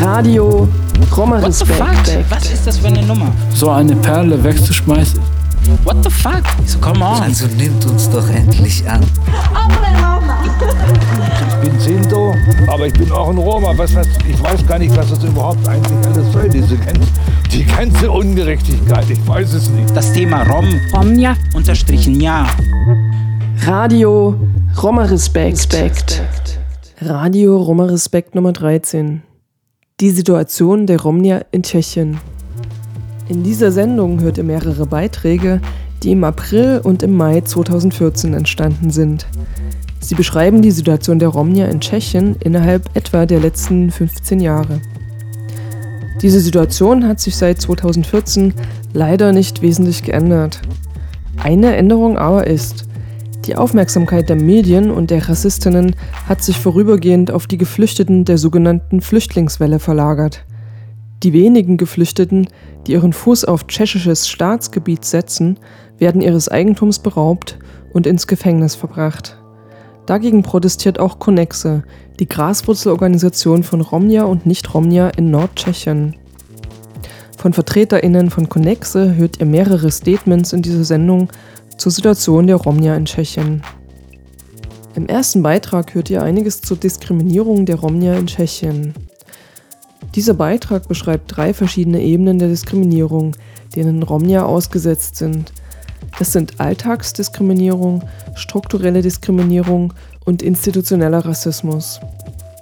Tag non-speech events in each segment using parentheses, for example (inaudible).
Radio Roma What the fuck? Respekt. Was ist das für eine Nummer? So eine Perle wegzuschmeißen. What the fuck? So, come on. Also nimmt uns doch endlich an. Ich bin Sinto, aber ich bin auch ein Roma. Was, was, ich weiß gar nicht, was das überhaupt eigentlich alles soll, diese ganze, die ganze Ungerechtigkeit. Ich weiß es nicht. Das Thema Rom unterstrichen ja. Radio Roma Respekt. Radio Roma Respekt Nummer 13. Die Situation der Romnia in Tschechien. In dieser Sendung hört ihr mehrere Beiträge, die im April und im Mai 2014 entstanden sind. Sie beschreiben die Situation der Romnia in Tschechien innerhalb etwa der letzten 15 Jahre. Diese Situation hat sich seit 2014 leider nicht wesentlich geändert. Eine Änderung aber ist, die Aufmerksamkeit der Medien und der Rassistinnen hat sich vorübergehend auf die Geflüchteten der sogenannten Flüchtlingswelle verlagert. Die wenigen Geflüchteten, die ihren Fuß auf tschechisches Staatsgebiet setzen, werden ihres Eigentums beraubt und ins Gefängnis verbracht. Dagegen protestiert auch Konexe, die Graswurzelorganisation von Romnia und Nicht-Romnia in Nordtschechien. Von VertreterInnen von Konexe hört ihr mehrere Statements in dieser Sendung zur Situation der Romnia in Tschechien. Im ersten Beitrag hört ihr einiges zur Diskriminierung der Romnia in Tschechien. Dieser Beitrag beschreibt drei verschiedene Ebenen der Diskriminierung, denen Romnia ausgesetzt sind. Das sind Alltagsdiskriminierung, strukturelle Diskriminierung und institutioneller Rassismus.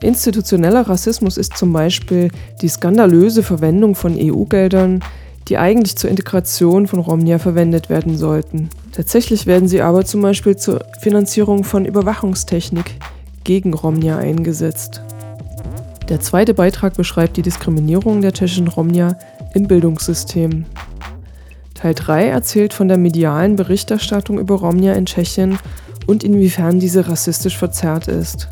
Institutioneller Rassismus ist zum Beispiel die skandalöse Verwendung von EU-Geldern, die eigentlich zur Integration von Romnia verwendet werden sollten. Tatsächlich werden sie aber zum Beispiel zur Finanzierung von Überwachungstechnik gegen Romnia eingesetzt. Der zweite Beitrag beschreibt die Diskriminierung der tschechischen Romnia im Bildungssystem. Teil 3 erzählt von der medialen Berichterstattung über Romnia in Tschechien und inwiefern diese rassistisch verzerrt ist.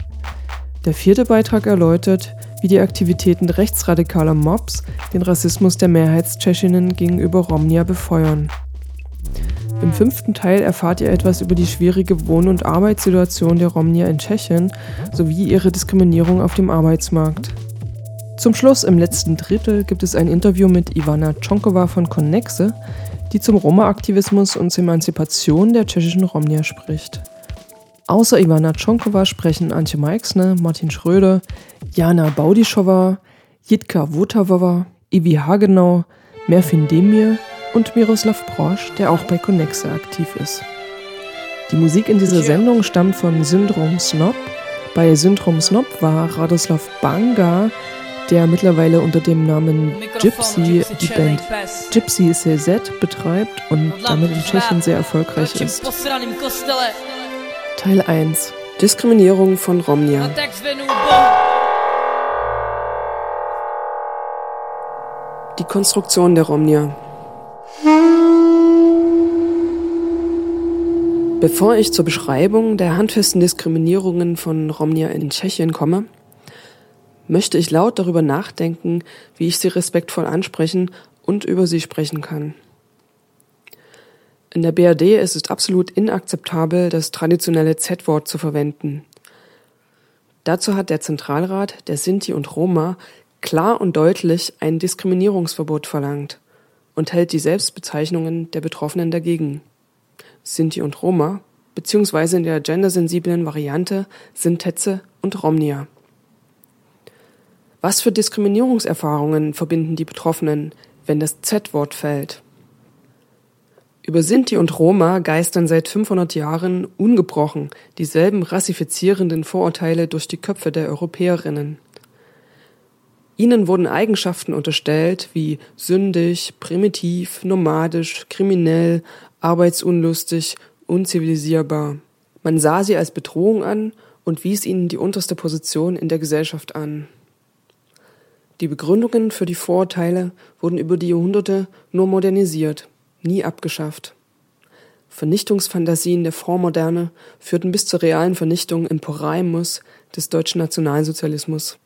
Der vierte Beitrag erläutert, wie die Aktivitäten rechtsradikaler Mobs den Rassismus der Mehrheitstschechinnen gegenüber Romnia befeuern. Im fünften Teil erfahrt ihr etwas über die schwierige Wohn- und Arbeitssituation der Romnia in Tschechien sowie ihre Diskriminierung auf dem Arbeitsmarkt. Zum Schluss im letzten Drittel gibt es ein Interview mit Ivana Tschonkowa von Connexe, die zum Roma-Aktivismus und zur Emanzipation der tschechischen Romnia spricht. Außer Ivana Tschonkowa sprechen Antje Meixner, Martin Schröder, Jana Baudischowa, Jitka Wotavowa, Ivi Hagenau, Merfin Demir und Miroslav Brosch, der auch bei Connexe aktiv ist. Die Musik in dieser Sendung stammt von Syndrom Snob. Bei Syndrom Snob war Radoslav Banga, der mittlerweile unter dem Namen Gypsy die Band Gypsy CZ betreibt und damit in Tschechien sehr erfolgreich ist. Teil 1 Diskriminierung von Romnia. Die Konstruktion der Romnia. Bevor ich zur Beschreibung der handfesten Diskriminierungen von Romnia in Tschechien komme, möchte ich laut darüber nachdenken, wie ich sie respektvoll ansprechen und über sie sprechen kann. In der BRD ist es absolut inakzeptabel, das traditionelle Z-Wort zu verwenden. Dazu hat der Zentralrat der Sinti und Roma klar und deutlich ein Diskriminierungsverbot verlangt und hält die Selbstbezeichnungen der Betroffenen dagegen. Sinti und Roma, beziehungsweise in der gendersensiblen Variante Sintetze und Romnia. Was für Diskriminierungserfahrungen verbinden die Betroffenen, wenn das Z-Wort fällt? Über Sinti und Roma geistern seit 500 Jahren ungebrochen dieselben rassifizierenden Vorurteile durch die Köpfe der Europäerinnen. Ihnen wurden Eigenschaften unterstellt wie sündig, primitiv, nomadisch, kriminell, arbeitsunlustig, unzivilisierbar. Man sah sie als Bedrohung an und wies ihnen die unterste Position in der Gesellschaft an. Die Begründungen für die Vorurteile wurden über die Jahrhunderte nur modernisiert, nie abgeschafft. Vernichtungsfantasien der Vormoderne führten bis zur realen Vernichtung im Poraimus des deutschen Nationalsozialismus.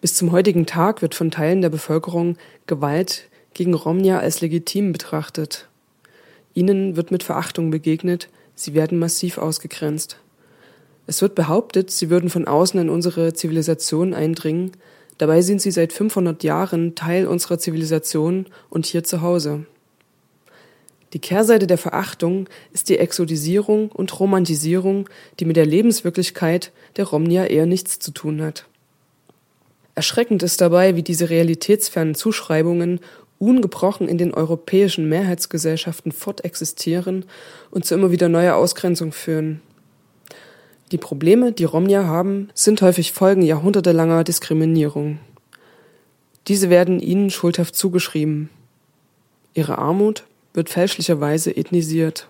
Bis zum heutigen Tag wird von Teilen der Bevölkerung Gewalt gegen Romnia als legitim betrachtet. Ihnen wird mit Verachtung begegnet, sie werden massiv ausgegrenzt. Es wird behauptet, sie würden von außen in unsere Zivilisation eindringen, dabei sind sie seit 500 Jahren Teil unserer Zivilisation und hier zu Hause. Die Kehrseite der Verachtung ist die Exotisierung und Romantisierung, die mit der Lebenswirklichkeit der Romnia eher nichts zu tun hat. Erschreckend ist dabei, wie diese realitätsfernen Zuschreibungen ungebrochen in den europäischen Mehrheitsgesellschaften fortexistieren und zu immer wieder neuer Ausgrenzung führen. Die Probleme, die Romnia haben, sind häufig Folgen jahrhundertelanger Diskriminierung. Diese werden ihnen schuldhaft zugeschrieben. Ihre Armut wird fälschlicherweise ethnisiert.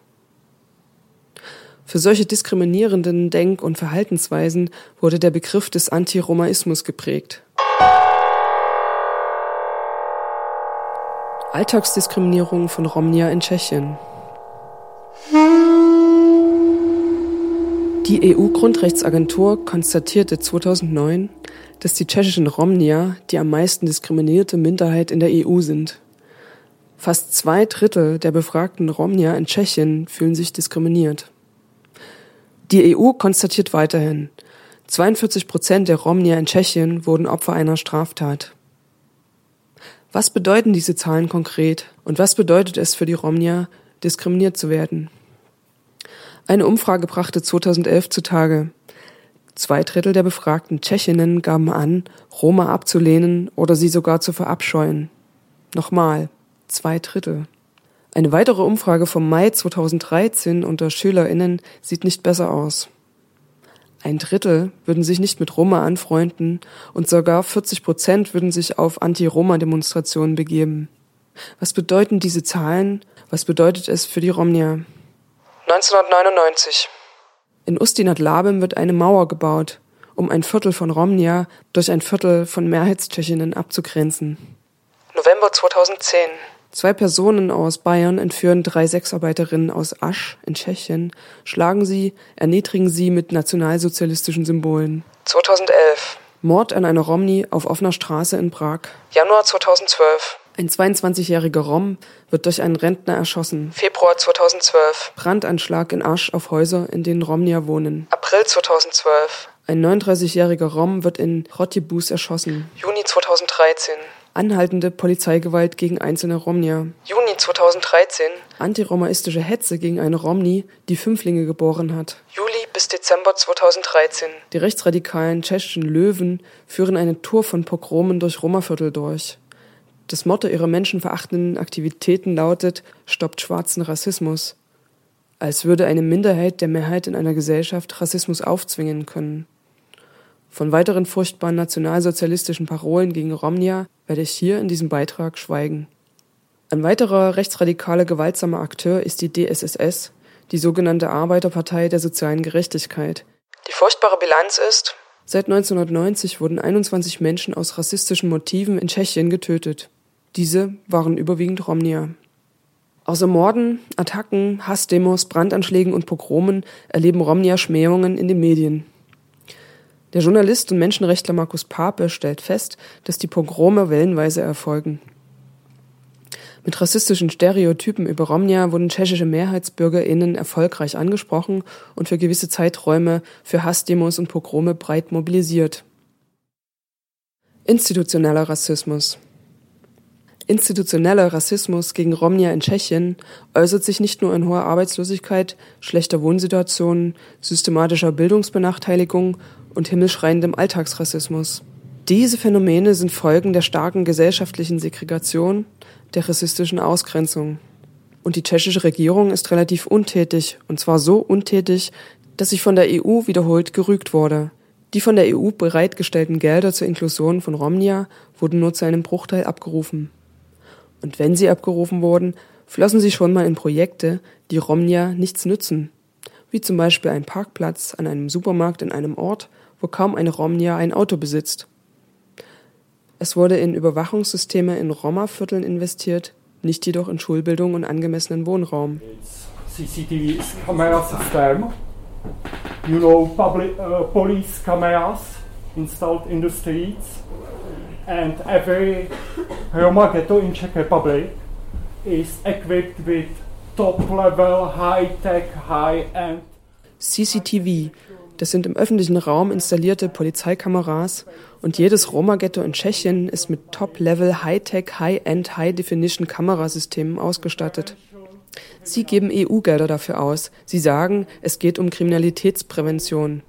Für solche diskriminierenden Denk- und Verhaltensweisen wurde der Begriff des Antiromaismus geprägt. Alltagsdiskriminierung von Romnia in Tschechien. Die EU-Grundrechtsagentur konstatierte 2009, dass die tschechischen Romnia die am meisten diskriminierte Minderheit in der EU sind. Fast zwei Drittel der befragten Romnia in Tschechien fühlen sich diskriminiert. Die EU konstatiert weiterhin, 42 Prozent der Romnia in Tschechien wurden Opfer einer Straftat. Was bedeuten diese Zahlen konkret und was bedeutet es für die Romnia, diskriminiert zu werden? Eine Umfrage brachte 2011 zutage. Zwei Drittel der befragten Tschechinnen gaben an, Roma abzulehnen oder sie sogar zu verabscheuen. Nochmal, zwei Drittel. Eine weitere Umfrage vom Mai 2013 unter SchülerInnen sieht nicht besser aus. Ein Drittel würden sich nicht mit Roma anfreunden und sogar 40 Prozent würden sich auf Anti-Roma-Demonstrationen begeben. Was bedeuten diese Zahlen? Was bedeutet es für die Romnia? 1999. In Ustinat Labem wird eine Mauer gebaut, um ein Viertel von Romnia durch ein Viertel von Mehrheitstschechinnen abzugrenzen. November 2010. Zwei Personen aus Bayern entführen drei Sexarbeiterinnen aus Asch in Tschechien, schlagen sie, erniedrigen sie mit nationalsozialistischen Symbolen. 2011. Mord an einer Romni auf offener Straße in Prag. Januar 2012. Ein 22-jähriger Rom wird durch einen Rentner erschossen. Februar 2012. Brandanschlag in Asch auf Häuser, in denen Romnier wohnen. April 2012. Ein 39-jähriger Rom wird in Rotibus erschossen. Juni 2013. Anhaltende Polizeigewalt gegen einzelne Romnier. Juni 2013. Antiromaistische Hetze gegen eine Romni, die Fünflinge geboren hat. Juli bis Dezember 2013. Die rechtsradikalen tschechischen Löwen führen eine Tour von Pogromen durch Romaviertel durch. Das Motto ihrer menschenverachtenden Aktivitäten lautet Stoppt schwarzen Rassismus. Als würde eine Minderheit der Mehrheit in einer Gesellschaft Rassismus aufzwingen können. Von weiteren furchtbaren nationalsozialistischen Parolen gegen Romnia werde ich hier in diesem Beitrag schweigen. Ein weiterer rechtsradikaler gewaltsamer Akteur ist die DSSS, die sogenannte Arbeiterpartei der sozialen Gerechtigkeit. Die furchtbare Bilanz ist, seit 1990 wurden 21 Menschen aus rassistischen Motiven in Tschechien getötet. Diese waren überwiegend Romnier. Außer Morden, Attacken, Hassdemos, Brandanschlägen und Pogromen erleben Romnier Schmähungen in den Medien. Der Journalist und Menschenrechtler Markus Pape stellt fest, dass die Pogrome wellenweise erfolgen. Mit rassistischen Stereotypen über Romnia wurden tschechische MehrheitsbürgerInnen erfolgreich angesprochen und für gewisse Zeiträume für Hassdemos und Pogrome breit mobilisiert. Institutioneller Rassismus Institutioneller Rassismus gegen Romnia in Tschechien äußert sich nicht nur in hoher Arbeitslosigkeit, schlechter Wohnsituationen, systematischer Bildungsbenachteiligung und himmelschreiendem Alltagsrassismus. Diese Phänomene sind Folgen der starken gesellschaftlichen Segregation, der rassistischen Ausgrenzung. Und die tschechische Regierung ist relativ untätig, und zwar so untätig, dass sie von der EU wiederholt gerügt wurde. Die von der EU bereitgestellten Gelder zur Inklusion von Romnia wurden nur zu einem Bruchteil abgerufen. Und wenn sie abgerufen wurden, flossen sie schon mal in Projekte, die Romnia nichts nützen, wie zum Beispiel ein Parkplatz an einem Supermarkt in einem Ort, wo kaum eine Romnia ein Auto besitzt. Es Es wurde in Überwachungssysteme in Roma-Vierteln investiert, nicht jedoch in Schulbildung und angemessenen Wohnraum. CCTV camera system, you know, public uh, police cameras installed in the streets, and every Roma ghetto in Czech Republic is equipped with top-level, high-tech, high-end CCTV, das sind im öffentlichen Raum installierte Polizeikameras und jedes Roma-Ghetto in Tschechien ist mit Top-Level, High-Tech, High-End, High-Definition-Kamerasystemen ausgestattet. Sie geben EU-Gelder dafür aus. Sie sagen, es geht um Kriminalitätsprävention.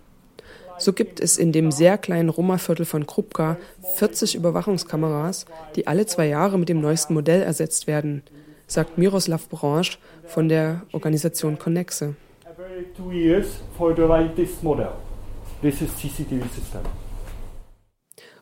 So gibt es in dem sehr kleinen Roma-Viertel von Krupka 40 Überwachungskameras, die alle zwei Jahre mit dem neuesten Modell ersetzt werden, sagt Miroslav Branche von der Organisation Connexe. Two years for the latest model. This is CCTV system.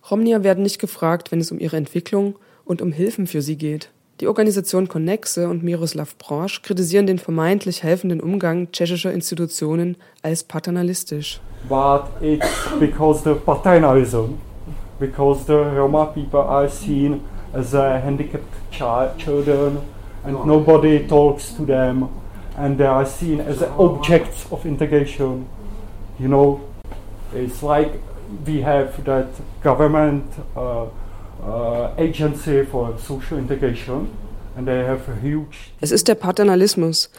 Romnier werden nicht gefragt, wenn es um ihre Entwicklung und um Hilfen für sie geht. Die Organisation Connexe und Miroslav Branche kritisieren den vermeintlich helfenden Umgang tschechischer Institutionen als paternalistisch. But it's because the paternalism, because the Roma people are seen as a handicapped child, children, and nobody talks to them, and they are seen as objects of integration. You know, it's like we have that government uh, uh, agency for social integration, and they have a huge Es ist der Paternalismus.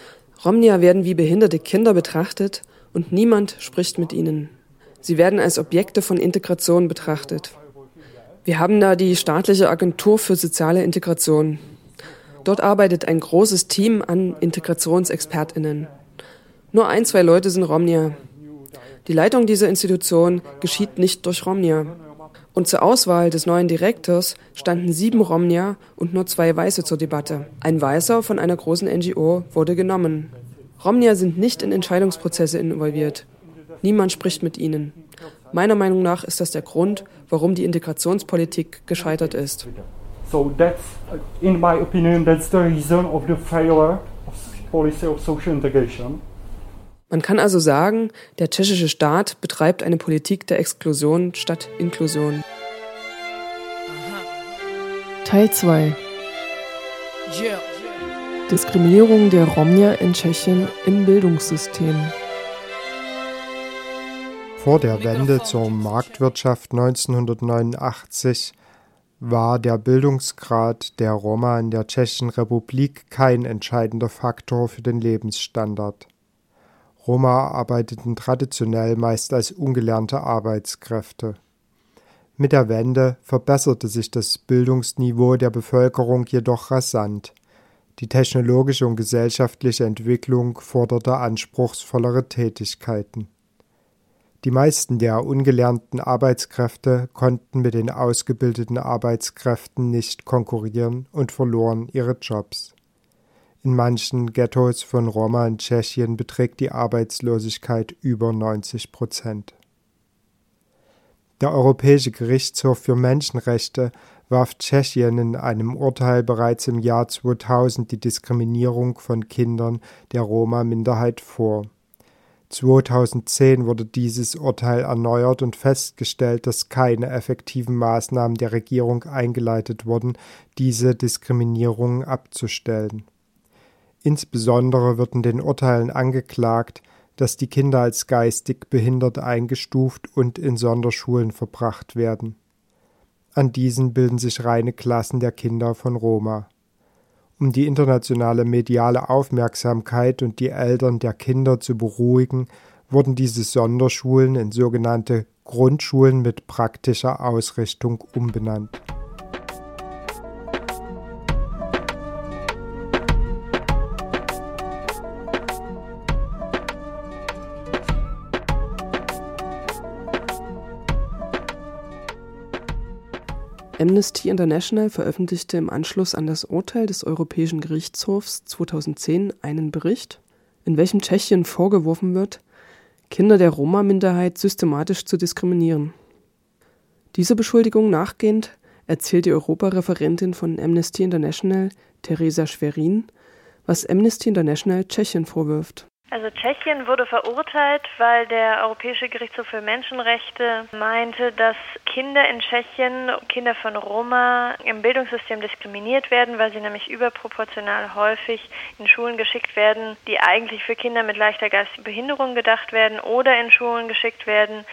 Romnier werden wie behinderte Kinder betrachtet und niemand spricht mit ihnen. Sie werden als Objekte von Integration betrachtet. Wir haben da die staatliche Agentur für soziale Integration. Dort arbeitet ein großes Team an Integrationsexpertinnen. Nur ein, zwei Leute sind Romnier. Die Leitung dieser Institution geschieht nicht durch Romnier. Und zur Auswahl des neuen Direktors standen sieben Romnier und nur zwei Weiße zur Debatte. Ein Weißer von einer großen NGO wurde genommen. Romnier sind nicht in Entscheidungsprozesse involviert. Niemand spricht mit ihnen. Meiner Meinung nach ist das der Grund, warum die Integrationspolitik gescheitert ist. So that's, in my opinion, that's the reason of the failure of policy of social integration. Man kann also sagen, der tschechische Staat betreibt eine Politik der Exklusion statt Inklusion. Teil 2 Diskriminierung der Romnier in Tschechien im Bildungssystem. Vor der Wende zur Marktwirtschaft 1989 war der Bildungsgrad der Roma in der Tschechischen Republik kein entscheidender Faktor für den Lebensstandard. Roma arbeiteten traditionell meist als ungelernte Arbeitskräfte. Mit der Wende verbesserte sich das Bildungsniveau der Bevölkerung jedoch rasant. Die technologische und gesellschaftliche Entwicklung forderte anspruchsvollere Tätigkeiten. Die meisten der ungelernten Arbeitskräfte konnten mit den ausgebildeten Arbeitskräften nicht konkurrieren und verloren ihre Jobs. In manchen Ghettos von Roma in Tschechien beträgt die Arbeitslosigkeit über 90 Prozent. Der Europäische Gerichtshof für Menschenrechte warf Tschechien in einem Urteil bereits im Jahr 2000 die Diskriminierung von Kindern der Roma-Minderheit vor. 2010 wurde dieses Urteil erneuert und festgestellt, dass keine effektiven Maßnahmen der Regierung eingeleitet wurden, diese Diskriminierung abzustellen. Insbesondere wird in den Urteilen angeklagt, dass die Kinder als geistig behindert eingestuft und in Sonderschulen verbracht werden. An diesen bilden sich reine Klassen der Kinder von Roma. Um die internationale mediale Aufmerksamkeit und die Eltern der Kinder zu beruhigen, wurden diese Sonderschulen in sogenannte Grundschulen mit praktischer Ausrichtung umbenannt. Amnesty International veröffentlichte im Anschluss an das Urteil des Europäischen Gerichtshofs 2010 einen Bericht, in welchem Tschechien vorgeworfen wird, Kinder der Roma-Minderheit systematisch zu diskriminieren. Dieser Beschuldigung nachgehend erzählt die Europareferentin von Amnesty International, Teresa Schwerin, was Amnesty International Tschechien vorwirft. Also Tschechien wurde verurteilt, weil der Europäische Gerichtshof für Menschenrechte meinte, dass Kinder in Tschechien, Kinder von Roma, im Bildungssystem diskriminiert werden, weil sie nämlich überproportional häufig in Schulen geschickt werden, die eigentlich für Kinder mit leichter geistiger Behinderung gedacht werden oder in Schulen geschickt werden,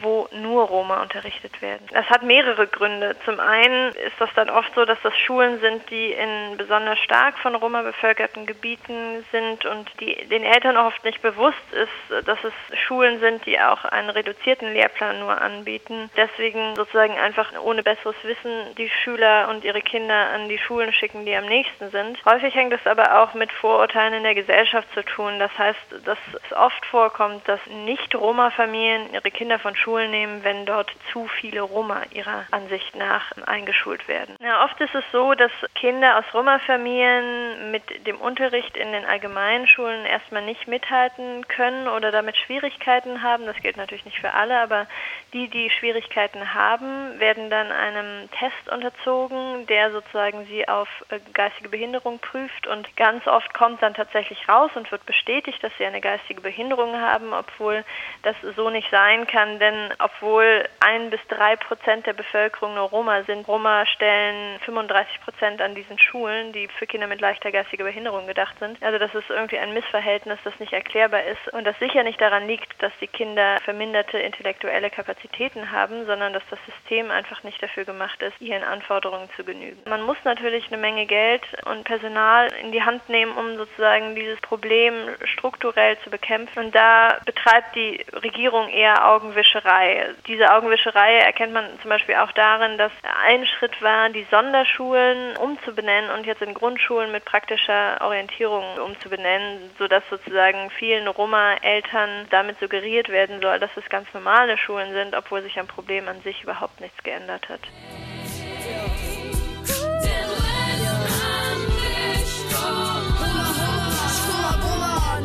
wo nur Roma unterrichtet werden. Das hat mehrere Gründe. Zum einen ist das dann oft so, dass das Schulen sind, die in besonders stark von Roma bevölkerten Gebieten sind und die den Eltern oft nicht bewusst ist, dass es Schulen sind, die auch einen reduzierten Lehrplan nur anbieten. Deswegen sozusagen einfach ohne besseres Wissen die Schüler und ihre Kinder an die Schulen schicken, die am nächsten sind. Häufig hängt es aber auch mit Vorurteilen in der Gesellschaft zu tun. Das heißt, dass es oft vorkommt, dass Nicht-Roma-Familien ihre Kinder von Schulen nehmen, wenn dort zu viele Roma ihrer Ansicht nach eingeschult werden. Ja, oft ist es so, dass Kinder aus Roma-Familien mit dem Unterricht in den allgemeinen Schulen erstmal nicht mithalten können oder damit Schwierigkeiten haben. Das gilt natürlich nicht für alle, aber die, die Schwierigkeiten haben, werden dann einem Test unterzogen, der sozusagen sie auf äh, geistige Behinderung prüft und ganz oft kommt dann tatsächlich raus und wird bestätigt, dass sie eine geistige Behinderung haben, obwohl das so nicht sein kann, denn obwohl ein bis drei Prozent der Bevölkerung nur Roma sind, Roma stellen 35 Prozent an diesen Schulen, die für Kinder mit leichter geistiger Behinderung gedacht sind. Also das ist irgendwie ein Missverhältnis, das nicht erklärbar ist und das sicher nicht daran liegt, dass die Kinder verminderte intellektuelle Kapazitäten haben, sondern dass das System einfach nicht dafür gemacht ist, ihren Anforderungen zu genügen. Man muss natürlich eine Menge Geld und Personal in die Hand nehmen, um sozusagen dieses Problem strukturell zu bekämpfen. Und da betreibt die Regierung eher Augenwischerei. Diese Augenwischerei erkennt man zum Beispiel auch darin, dass ein Schritt war, die Sonderschulen umzubenennen und jetzt in Grundschulen mit praktischer Orientierung umzubenennen, sodass sozusagen vielen Roma-Eltern damit suggeriert werden soll, dass es ganz normale Schulen sind, obwohl sich am Problem an sich überhaupt nichts geändert hat.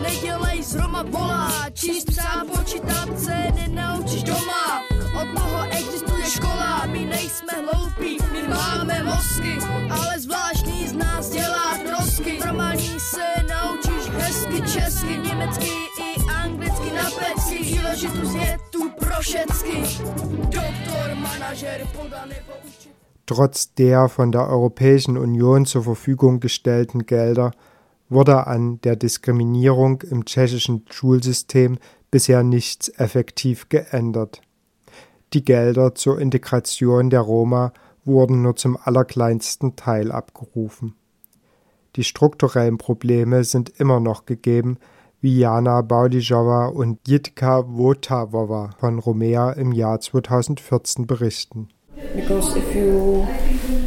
Nedělej ale zvláštní z nás dělá trosky. Normální se naučíš hezky česky, německy i anglicky na pecky, příležitost je tu pro všecky. Doktor, manažer, podaný poučit. Trotz der von der Europäischen Union zur Verfügung gestellten Gelder wurde an der Diskriminierung im tschechischen Schulsystem bisher nichts effektiv geändert. Die Gelder zur Integration der Roma wurden nur zum allerkleinsten Teil abgerufen. Die strukturellen Probleme sind immer noch gegeben, wie Jana Baudijowa und Jitka Votavova von Romea im Jahr 2014 berichten. Because if you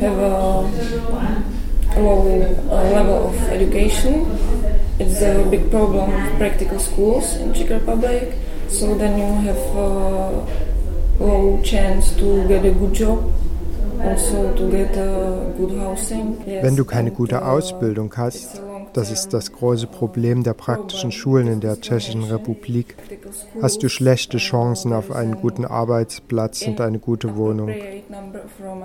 have a low level of education, it's a big problem with practical schools in Czech Republic. So then you have a low chance to get a good job. Also Wenn du keine gute Ausbildung hast, das ist das große Problem der praktischen Schulen in der Tschechischen Republik, hast du schlechte Chancen auf einen guten Arbeitsplatz und eine gute Wohnung.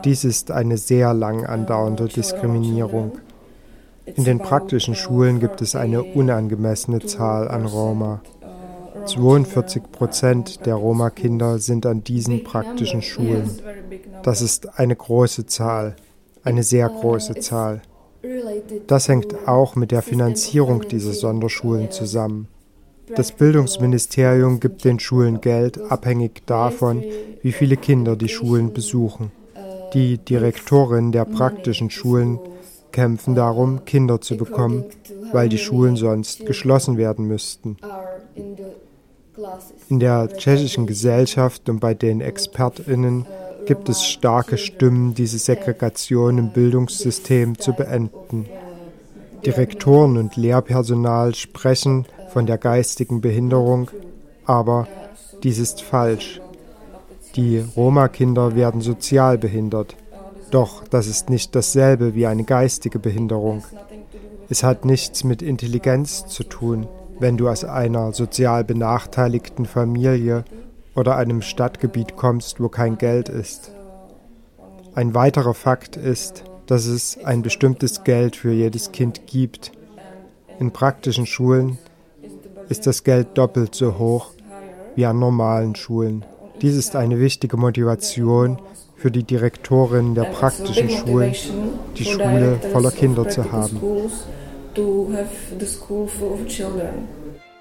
Dies ist eine sehr lang andauernde Diskriminierung. In den praktischen Schulen gibt es eine unangemessene Zahl an Roma. 42 Prozent der Roma-Kinder sind an diesen praktischen Schulen. Das ist eine große Zahl, eine sehr große Zahl. Das hängt auch mit der Finanzierung dieser Sonderschulen zusammen. Das Bildungsministerium gibt den Schulen Geld abhängig davon, wie viele Kinder die Schulen besuchen. Die Direktorinnen der praktischen Schulen kämpfen darum, Kinder zu bekommen, weil die Schulen sonst geschlossen werden müssten. In der tschechischen Gesellschaft und bei den Expertinnen gibt es starke Stimmen, diese Segregation im Bildungssystem zu beenden. Direktoren und Lehrpersonal sprechen von der geistigen Behinderung, aber dies ist falsch. Die Roma-Kinder werden sozial behindert. Doch das ist nicht dasselbe wie eine geistige Behinderung. Es hat nichts mit Intelligenz zu tun, wenn du aus einer sozial benachteiligten Familie oder einem Stadtgebiet kommst, wo kein Geld ist. Ein weiterer Fakt ist, dass es ein bestimmtes Geld für jedes Kind gibt. In praktischen Schulen ist das Geld doppelt so hoch wie an normalen Schulen. Dies ist eine wichtige Motivation für die Direktorin der praktischen Schulen, die Schule voller Kinder zu haben.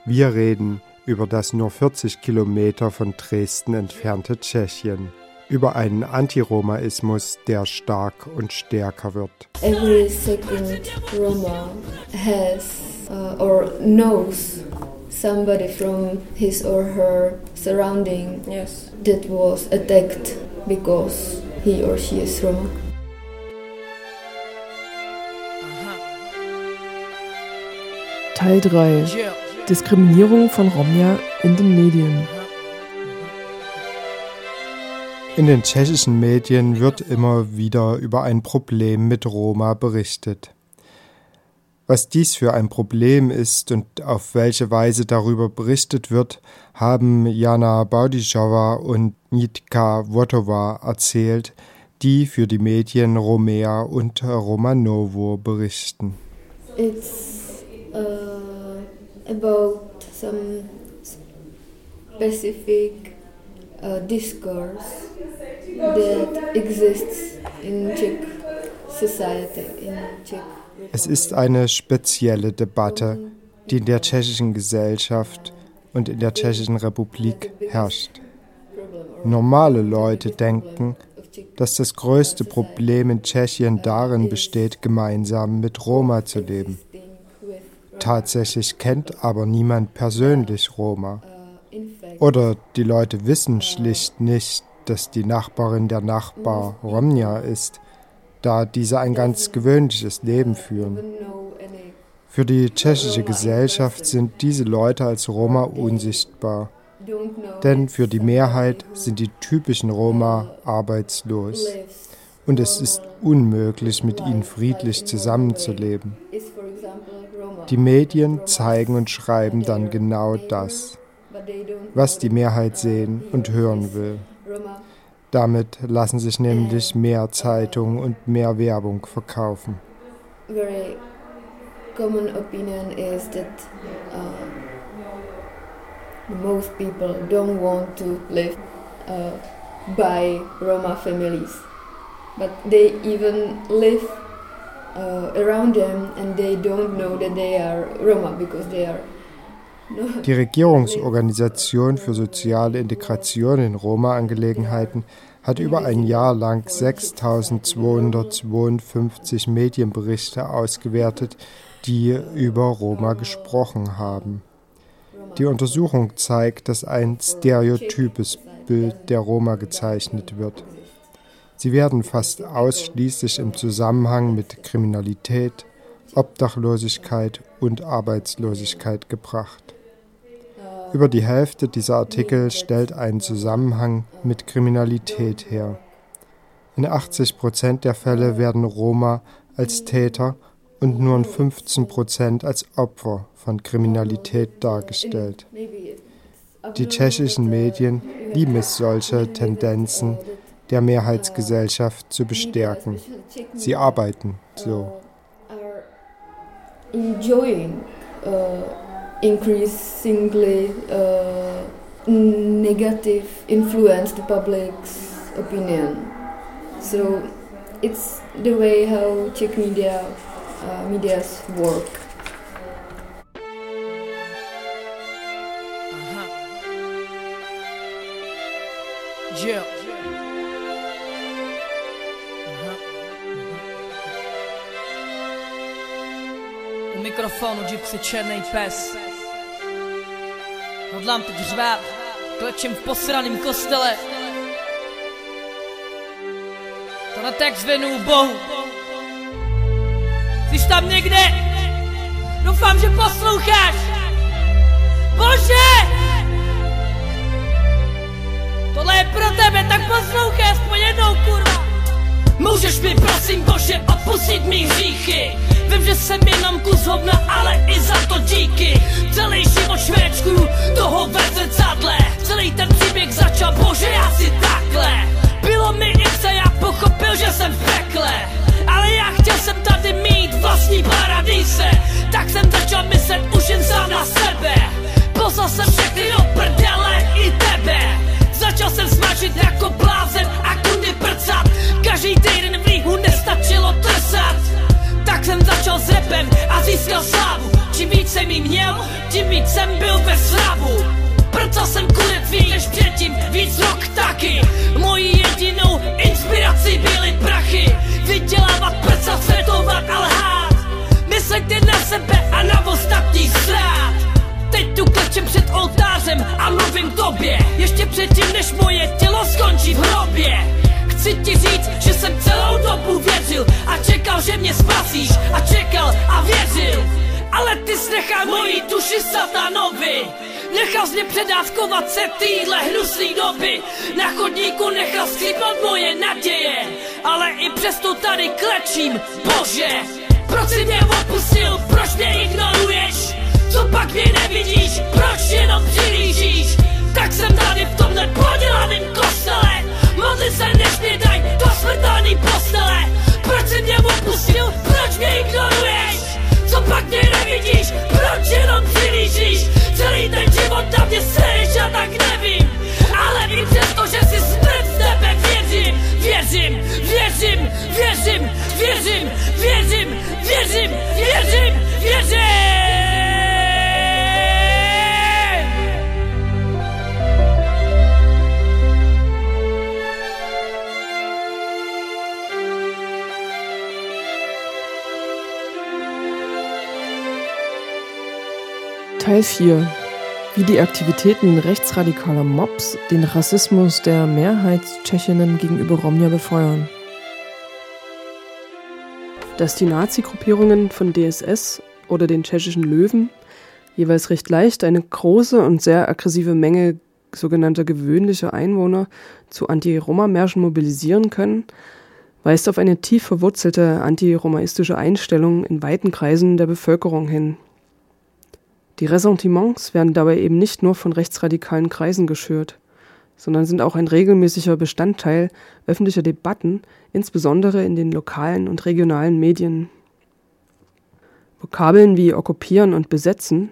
Wir reden über das nur 40 Kilometer von Dresden entfernte Tschechien, über einen Antiromaismus, der stark und stärker wird. Every second Roma has uh, or knows somebody from his or her surrounding yes. that was attacked because he or she is Roma. Teil 3 Diskriminierung von Romja in den Medien. In den tschechischen Medien wird immer wieder über ein Problem mit Roma berichtet. Was dies für ein Problem ist und auf welche Weise darüber berichtet wird, haben Jana Baudischowa und Nitka Wotova erzählt, die für die Medien Romea und Romanovo berichten. It's uh, about some specific uh, discourse that exists in Czech society, in Czech es ist eine spezielle Debatte, die in der tschechischen Gesellschaft und in der tschechischen Republik herrscht. Normale Leute denken, dass das größte Problem in Tschechien darin besteht, gemeinsam mit Roma zu leben. Tatsächlich kennt aber niemand persönlich Roma. Oder die Leute wissen schlicht nicht, dass die Nachbarin der Nachbar Romnia ist da diese ein ganz gewöhnliches Leben führen. Für die tschechische Gesellschaft sind diese Leute als Roma unsichtbar, denn für die Mehrheit sind die typischen Roma arbeitslos und es ist unmöglich, mit ihnen friedlich zusammenzuleben. Die Medien zeigen und schreiben dann genau das, was die Mehrheit sehen und hören will. Damit lassen sich nämlich mehr Zeitungen und mehr Werbung verkaufen. Very common opinion is that uh, most people don't want to live uh, by Roma families, but they even live uh, around them and they don't know that they are Roma because they are Die (laughs) Regierungsorganisation für soziale Integration in Roma-Angelegenheiten hat über ein Jahr lang 6252 Medienberichte ausgewertet, die über Roma gesprochen haben. Die Untersuchung zeigt, dass ein stereotypes Bild der Roma gezeichnet wird. Sie werden fast ausschließlich im Zusammenhang mit Kriminalität, Obdachlosigkeit und Arbeitslosigkeit gebracht. Über die Hälfte dieser Artikel stellt einen Zusammenhang mit Kriminalität her. In 80 Prozent der Fälle werden Roma als Täter und nur in 15 Prozent als Opfer von Kriminalität dargestellt. Die tschechischen Medien lieben es, solche Tendenzen der Mehrheitsgesellschaft zu bestärken. Sie arbeiten so. Enjoying, uh increasingly uh, negative influence the public's opinion. So it's the way how Czech media uh, medias work. Yeah. Mikrofonu Gypsy Černý pes. Hodlám teď řvát, klečem v posraném kostele. To na text věnu Bohu. Jsi tam někde? Doufám, že posloucháš. Bože! Tohle je pro tebe, tak poslouchej aspoň jednou, kurva. Můžeš mi prosím Bože odpustit mý hříchy Vím, že jsem jenom kus hovna, ale i za to díky. Celý život švéčkuju toho ve zrcadle Celý ten příběh začal, bože asi takhle. Bylo mi se, já pochopil, že jsem v pekle. Ale já chtěl jsem tady mít vlastní paradíse Tak jsem začal myslet už jen sám na sebe. Poslal jsem všechny do prdele i tebe. Začal jsem smažit jako blázen a kundy prcat. Každý týden v líhu nestačilo trsat Tak jsem začal s repem a získal slávu. Čím víc jsem jí měl, tím víc jsem byl ve srabu Prcal jsem konec víc než předtím, víc rok taky. Mojí jedinou inspirací byly prachy. Vydělávat, prcat, světovat a lhát. Myslejte na sebe a na ostatní srát Teď tu klečem před oltářem a mluvím tobě. Ještě předtím, než moje tělo skončí v hrobě Chci ti říct, že jsem celou dobu věřil A čekal, že mě spasíš A čekal a věřil. Ale ty jsi nechal mojí duši satanovi Nechal jsi mě předávkovat se týhle hnusný doby. Na chodníku nechal skřípnout moje naděje. Ale i přesto tady klečím, Bože. Proč jsi mě opustil, proč mě ignoruješ? Co pak mě nevidíš, proč jenom přilížíš Tak jsem tady v tomhle podělaném kostele Modli se, než mě daj do smrtelný postele. Proč jsi mě opustil, proč mě ignoruješ? Co pak mě nevidíš, proč jenom přilížíš? Celý ten život na mě seš a tak nevím. Ale i přesto, že si smrt v tebe Věřím, věřím, věřím, věřím, Teil 4. Wie die Aktivitäten rechtsradikaler Mobs den Rassismus der Mehrheitstschechinnen gegenüber Romja befeuern. Dass die Nazi-Gruppierungen von DSS oder den tschechischen Löwen jeweils recht leicht eine große und sehr aggressive Menge sogenannter gewöhnlicher Einwohner zu Anti-Roma-Märschen mobilisieren können, weist auf eine tief verwurzelte antiromaistische Einstellung in weiten Kreisen der Bevölkerung hin. Die Ressentiments werden dabei eben nicht nur von rechtsradikalen Kreisen geschürt, sondern sind auch ein regelmäßiger Bestandteil öffentlicher Debatten, insbesondere in den lokalen und regionalen Medien. Vokabeln wie okkupieren und besetzen,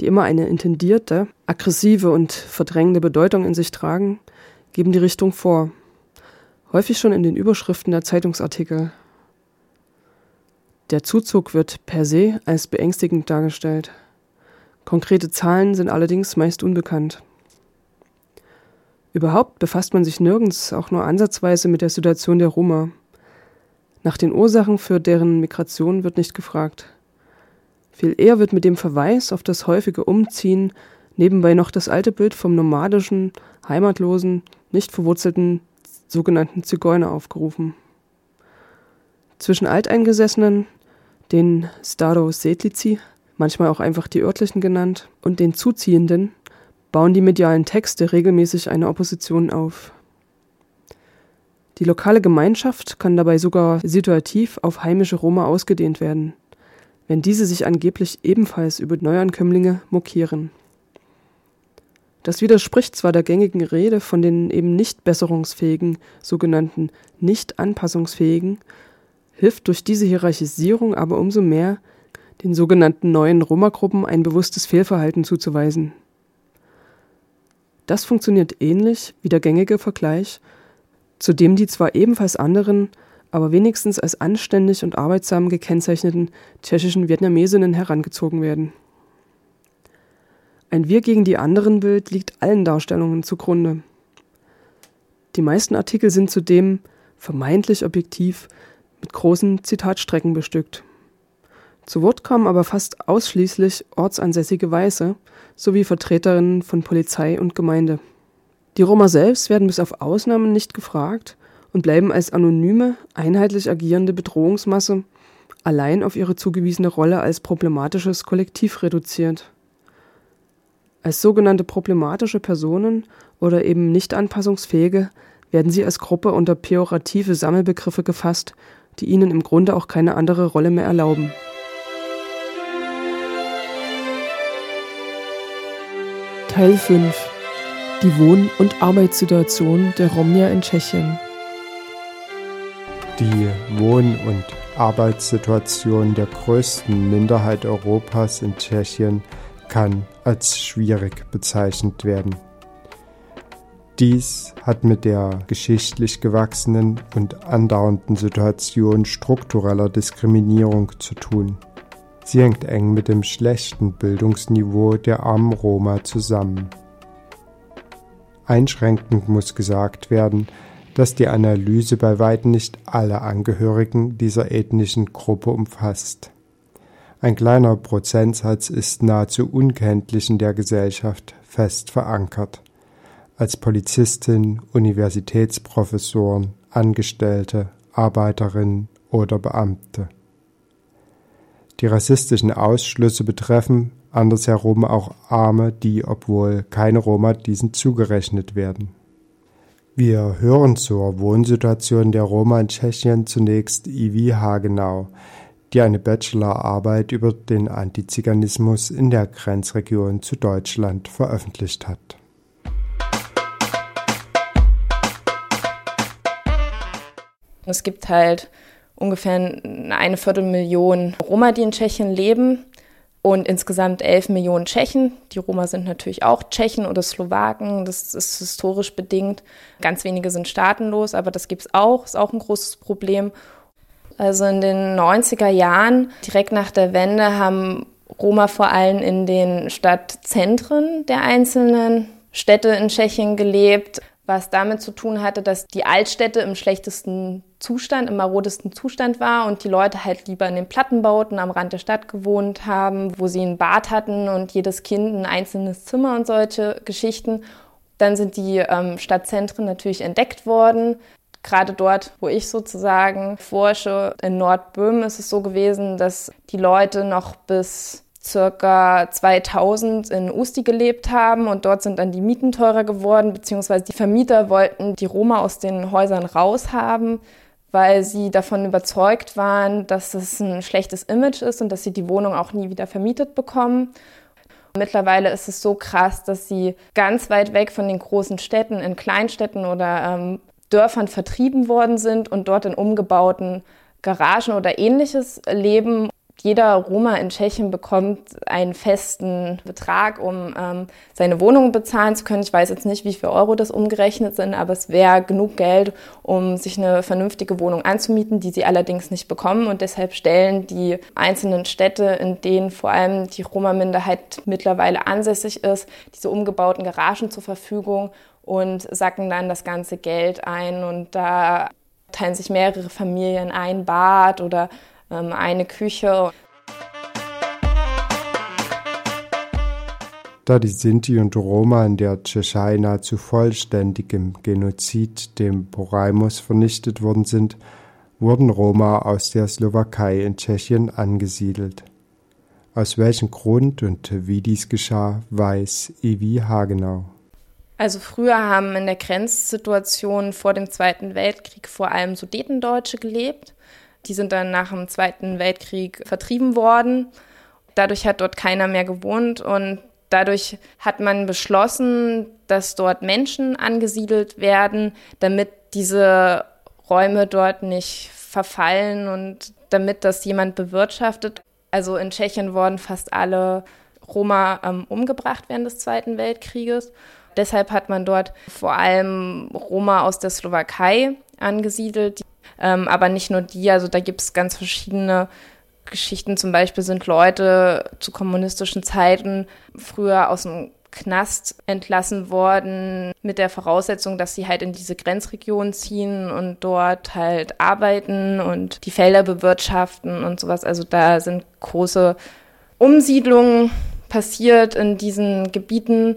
die immer eine intendierte, aggressive und verdrängende Bedeutung in sich tragen, geben die Richtung vor, häufig schon in den Überschriften der Zeitungsartikel. Der Zuzug wird per se als beängstigend dargestellt. Konkrete Zahlen sind allerdings meist unbekannt. Überhaupt befasst man sich nirgends auch nur ansatzweise mit der Situation der Roma. Nach den Ursachen für deren Migration wird nicht gefragt. Viel eher wird mit dem Verweis auf das häufige Umziehen nebenbei noch das alte Bild vom nomadischen, heimatlosen, nicht verwurzelten sogenannten Zigeuner aufgerufen. Zwischen Alteingesessenen, den Staro Sedlici, manchmal auch einfach die örtlichen genannt, und den Zuziehenden bauen die medialen Texte regelmäßig eine Opposition auf. Die lokale Gemeinschaft kann dabei sogar situativ auf heimische Roma ausgedehnt werden, wenn diese sich angeblich ebenfalls über Neuankömmlinge mokieren. Das widerspricht zwar der gängigen Rede von den eben nicht besserungsfähigen, sogenannten nicht anpassungsfähigen, hilft durch diese Hierarchisierung aber umso mehr, den sogenannten neuen Roma-Gruppen ein bewusstes Fehlverhalten zuzuweisen. Das funktioniert ähnlich wie der gängige Vergleich, zu dem die zwar ebenfalls anderen, aber wenigstens als anständig und arbeitsam gekennzeichneten tschechischen Vietnamesinnen herangezogen werden. Ein Wir gegen die anderen Bild liegt allen Darstellungen zugrunde. Die meisten Artikel sind zudem vermeintlich objektiv mit großen Zitatstrecken bestückt. Zu Wort kamen aber fast ausschließlich ortsansässige Weiße sowie Vertreterinnen von Polizei und Gemeinde. Die Roma selbst werden bis auf Ausnahmen nicht gefragt und bleiben als anonyme, einheitlich agierende Bedrohungsmasse allein auf ihre zugewiesene Rolle als problematisches Kollektiv reduziert. Als sogenannte problematische Personen oder eben nicht anpassungsfähige werden sie als Gruppe unter pejorative Sammelbegriffe gefasst, die ihnen im Grunde auch keine andere Rolle mehr erlauben. Teil 5 Die Wohn- und Arbeitssituation der Romnia in Tschechien. Die Wohn- und Arbeitssituation der größten Minderheit Europas in Tschechien kann als schwierig bezeichnet werden. Dies hat mit der geschichtlich gewachsenen und andauernden Situation struktureller Diskriminierung zu tun. Sie hängt eng mit dem schlechten Bildungsniveau der armen Roma zusammen. Einschränkend muss gesagt werden, dass die Analyse bei weitem nicht alle Angehörigen dieser ethnischen Gruppe umfasst. Ein kleiner Prozentsatz ist nahezu unkenntlich in der Gesellschaft fest verankert. Als Polizistin, Universitätsprofessoren, Angestellte, Arbeiterinnen oder Beamte. Die rassistischen Ausschlüsse betreffen andersherum auch Arme, die, obwohl keine Roma, diesen zugerechnet werden. Wir hören zur Wohnsituation der Roma in Tschechien zunächst Ivi Hagenau, die eine Bachelorarbeit über den Antiziganismus in der Grenzregion zu Deutschland veröffentlicht hat. Es gibt halt ungefähr eine Viertelmillion Roma, die in Tschechien leben und insgesamt elf Millionen Tschechen. Die Roma sind natürlich auch Tschechen oder Slowaken, das ist historisch bedingt. Ganz wenige sind staatenlos, aber das gibt es auch, ist auch ein großes Problem. Also in den 90er Jahren, direkt nach der Wende, haben Roma vor allem in den Stadtzentren der einzelnen Städte in Tschechien gelebt was damit zu tun hatte, dass die Altstädte im schlechtesten Zustand, im marodesten Zustand war und die Leute halt lieber in den Plattenbauten am Rand der Stadt gewohnt haben, wo sie ein Bad hatten und jedes Kind ein einzelnes Zimmer und solche Geschichten. Dann sind die ähm, Stadtzentren natürlich entdeckt worden. Gerade dort, wo ich sozusagen forsche, in Nordböhmen ist es so gewesen, dass die Leute noch bis circa 2000 in Usti gelebt haben und dort sind dann die Mieten teurer geworden, beziehungsweise die Vermieter wollten die Roma aus den Häusern raushaben, weil sie davon überzeugt waren, dass es ein schlechtes Image ist und dass sie die Wohnung auch nie wieder vermietet bekommen. Mittlerweile ist es so krass, dass sie ganz weit weg von den großen Städten, in Kleinstädten oder ähm, Dörfern vertrieben worden sind und dort in umgebauten Garagen oder ähnliches leben jeder Roma in Tschechien bekommt einen festen Betrag, um ähm, seine Wohnung bezahlen zu können. Ich weiß jetzt nicht, wie viel Euro das umgerechnet sind, aber es wäre genug Geld, um sich eine vernünftige Wohnung anzumieten, die sie allerdings nicht bekommen. Und deshalb stellen die einzelnen Städte, in denen vor allem die Roma-Minderheit mittlerweile ansässig ist, diese umgebauten Garagen zur Verfügung und sacken dann das ganze Geld ein. Und da teilen sich mehrere Familien ein Bad oder eine Küche. Da die Sinti und Roma in der Tschechei nahezu vollständig im Genozid, dem Poraimus, vernichtet worden sind, wurden Roma aus der Slowakei in Tschechien angesiedelt. Aus welchem Grund und wie dies geschah, weiß Evi Hagenau. Also früher haben in der Grenzsituation vor dem Zweiten Weltkrieg vor allem Sudetendeutsche gelebt. Die sind dann nach dem Zweiten Weltkrieg vertrieben worden. Dadurch hat dort keiner mehr gewohnt und dadurch hat man beschlossen, dass dort Menschen angesiedelt werden, damit diese Räume dort nicht verfallen und damit das jemand bewirtschaftet. Also in Tschechien wurden fast alle Roma ähm, umgebracht während des Zweiten Weltkrieges. Deshalb hat man dort vor allem Roma aus der Slowakei angesiedelt. Ähm, aber nicht nur die, also da gibt es ganz verschiedene Geschichten. Zum Beispiel sind Leute zu kommunistischen Zeiten früher aus dem Knast entlassen worden, mit der Voraussetzung, dass sie halt in diese Grenzregion ziehen und dort halt arbeiten und die Felder bewirtschaften und sowas. Also da sind große Umsiedlungen passiert in diesen Gebieten.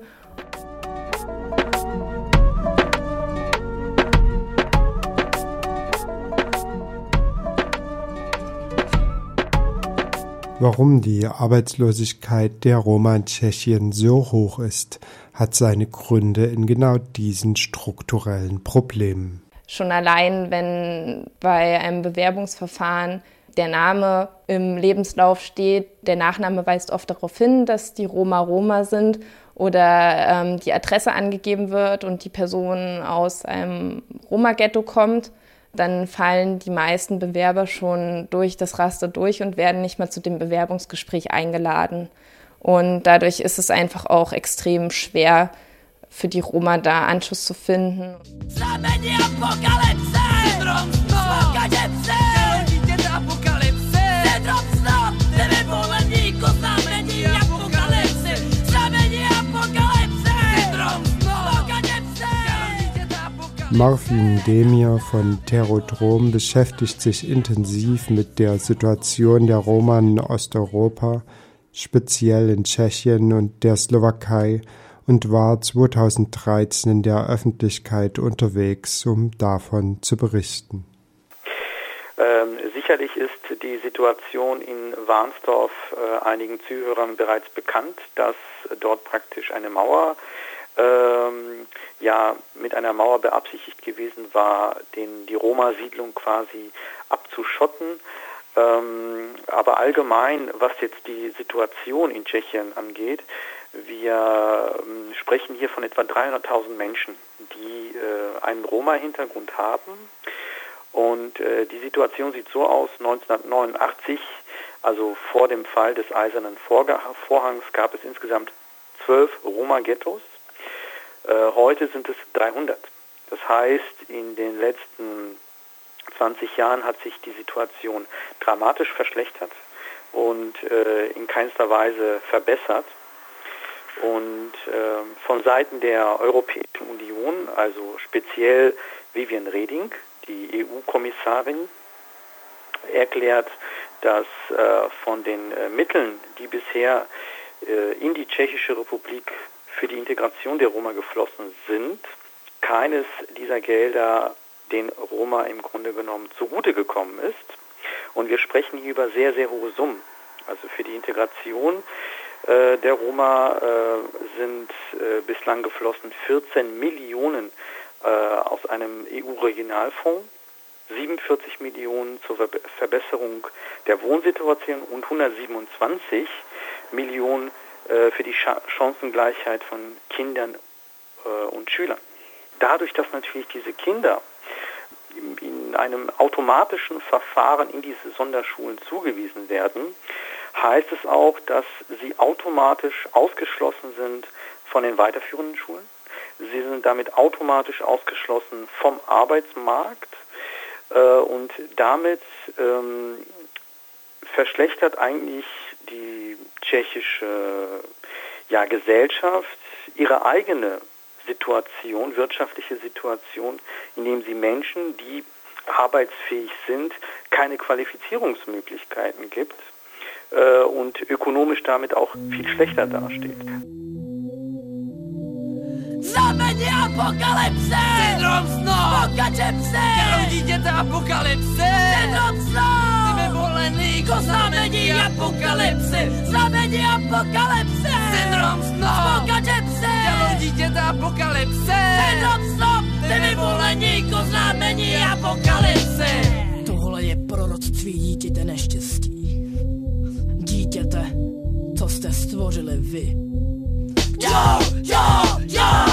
Warum die Arbeitslosigkeit der Roma in Tschechien so hoch ist, hat seine Gründe in genau diesen strukturellen Problemen. Schon allein, wenn bei einem Bewerbungsverfahren der Name im Lebenslauf steht, der Nachname weist oft darauf hin, dass die Roma Roma sind oder ähm, die Adresse angegeben wird und die Person aus einem Roma-Ghetto kommt, dann fallen die meisten Bewerber schon durch das Raster durch und werden nicht mal zu dem Bewerbungsgespräch eingeladen. Und dadurch ist es einfach auch extrem schwer für die Roma da Anschluss zu finden. Marvin Demir von Terodrom beschäftigt sich intensiv mit der Situation der Roma in Osteuropa, speziell in Tschechien und der Slowakei, und war 2013 in der Öffentlichkeit unterwegs, um davon zu berichten. Ähm, sicherlich ist die Situation in Warnsdorf äh, einigen Zuhörern bereits bekannt, dass dort praktisch eine Mauer ähm, ja mit einer Mauer beabsichtigt gewesen war, den, die Roma-Siedlung quasi abzuschotten. Ähm, aber allgemein, was jetzt die Situation in Tschechien angeht, wir ähm, sprechen hier von etwa 300.000 Menschen, die äh, einen Roma-Hintergrund haben. Und äh, die Situation sieht so aus, 1989, also vor dem Fall des Eisernen Vorhangs, gab es insgesamt zwölf Roma-Ghettos. Äh, heute sind es 300. Das heißt, in den letzten 20 Jahren hat sich die Situation dramatisch verschlechtert und äh, in keinster Weise verbessert. Und äh, von Seiten der Europäischen Union, also speziell Vivian Reding, die EU-Kommissarin, erklärt, dass äh, von den Mitteln, die bisher in die Tschechische Republik für die Integration der Roma geflossen sind, keines dieser Gelder den Roma im Grunde genommen zugute gekommen ist. Und wir sprechen hier über sehr, sehr hohe Summen. Also für die Integration äh, der Roma äh, sind äh, bislang geflossen 14 Millionen äh, aus einem EU-Regionalfonds, 47 Millionen zur Ver Verbesserung der Wohnsituation und 127 Millionen für die Chancengleichheit von Kindern äh, und Schülern. Dadurch, dass natürlich diese Kinder in einem automatischen Verfahren in diese Sonderschulen zugewiesen werden, heißt es auch, dass sie automatisch ausgeschlossen sind von den weiterführenden Schulen. Sie sind damit automatisch ausgeschlossen vom Arbeitsmarkt äh, und damit ähm, verschlechtert eigentlich tschechische ja, Gesellschaft ihre eigene Situation, wirtschaftliche Situation, indem sie Menschen, die arbeitsfähig sind, keine Qualifizierungsmöglichkeiten gibt äh, und ökonomisch damit auch viel schlechter dasteht. Znamení apokalypse Syndrom snu Pokače psy! Kterou dítěte apokalypse Syndrom snu povolený ko jako znamení apokalypse, znamení apokalypse. Syndrom snob, apokalypsy. Tělo dítěte apokalypse. Syndrom snob, ty vyvolení ko znamení apokalypse. Tohle je proroctví dítěte neštěstí. Dítěte, co jste stvořili vy. Yo, yo, yo!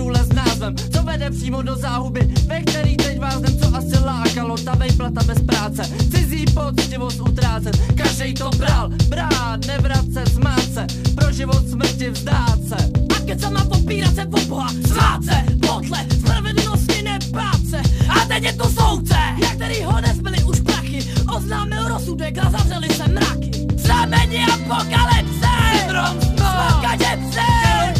Cedule s názvem, co vede přímo do záhuby, ve který teď vás jdem, co asi lákalo, ta vejplata bez práce, cizí poctivost utrácet, každej to bral, brát, nevracet, smát se, pro život smrti vzdát se. A keď sama popírat se po Boha, svát se, potle, spravedlnosti nebát se, a teď je to soudce, jak který ho nezbyli už prachy, oznámil rozsudek a zavřeli se mraky. Znamení apokalypse! Syndrom snu! Smakače psy!